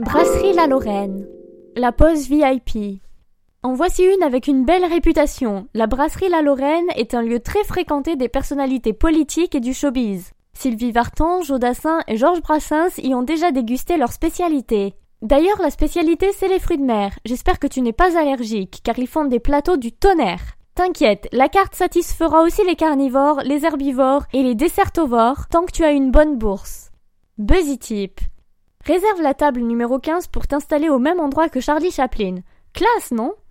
Brasserie La Lorraine. La pause VIP. En voici une avec une belle réputation. La brasserie La Lorraine est un lieu très fréquenté des personnalités politiques et du showbiz. Sylvie Vartan, Jodassin et Georges Brassens y ont déjà dégusté leur spécialité. D'ailleurs, la spécialité, c'est les fruits de mer. J'espère que tu n'es pas allergique, car ils font des plateaux du tonnerre. T'inquiète, la carte satisfera aussi les carnivores, les herbivores et les dessertovores tant que tu as une bonne bourse. Buzzy Tip. Réserve la table numéro 15 pour t'installer au même endroit que Charlie Chaplin. Classe, non?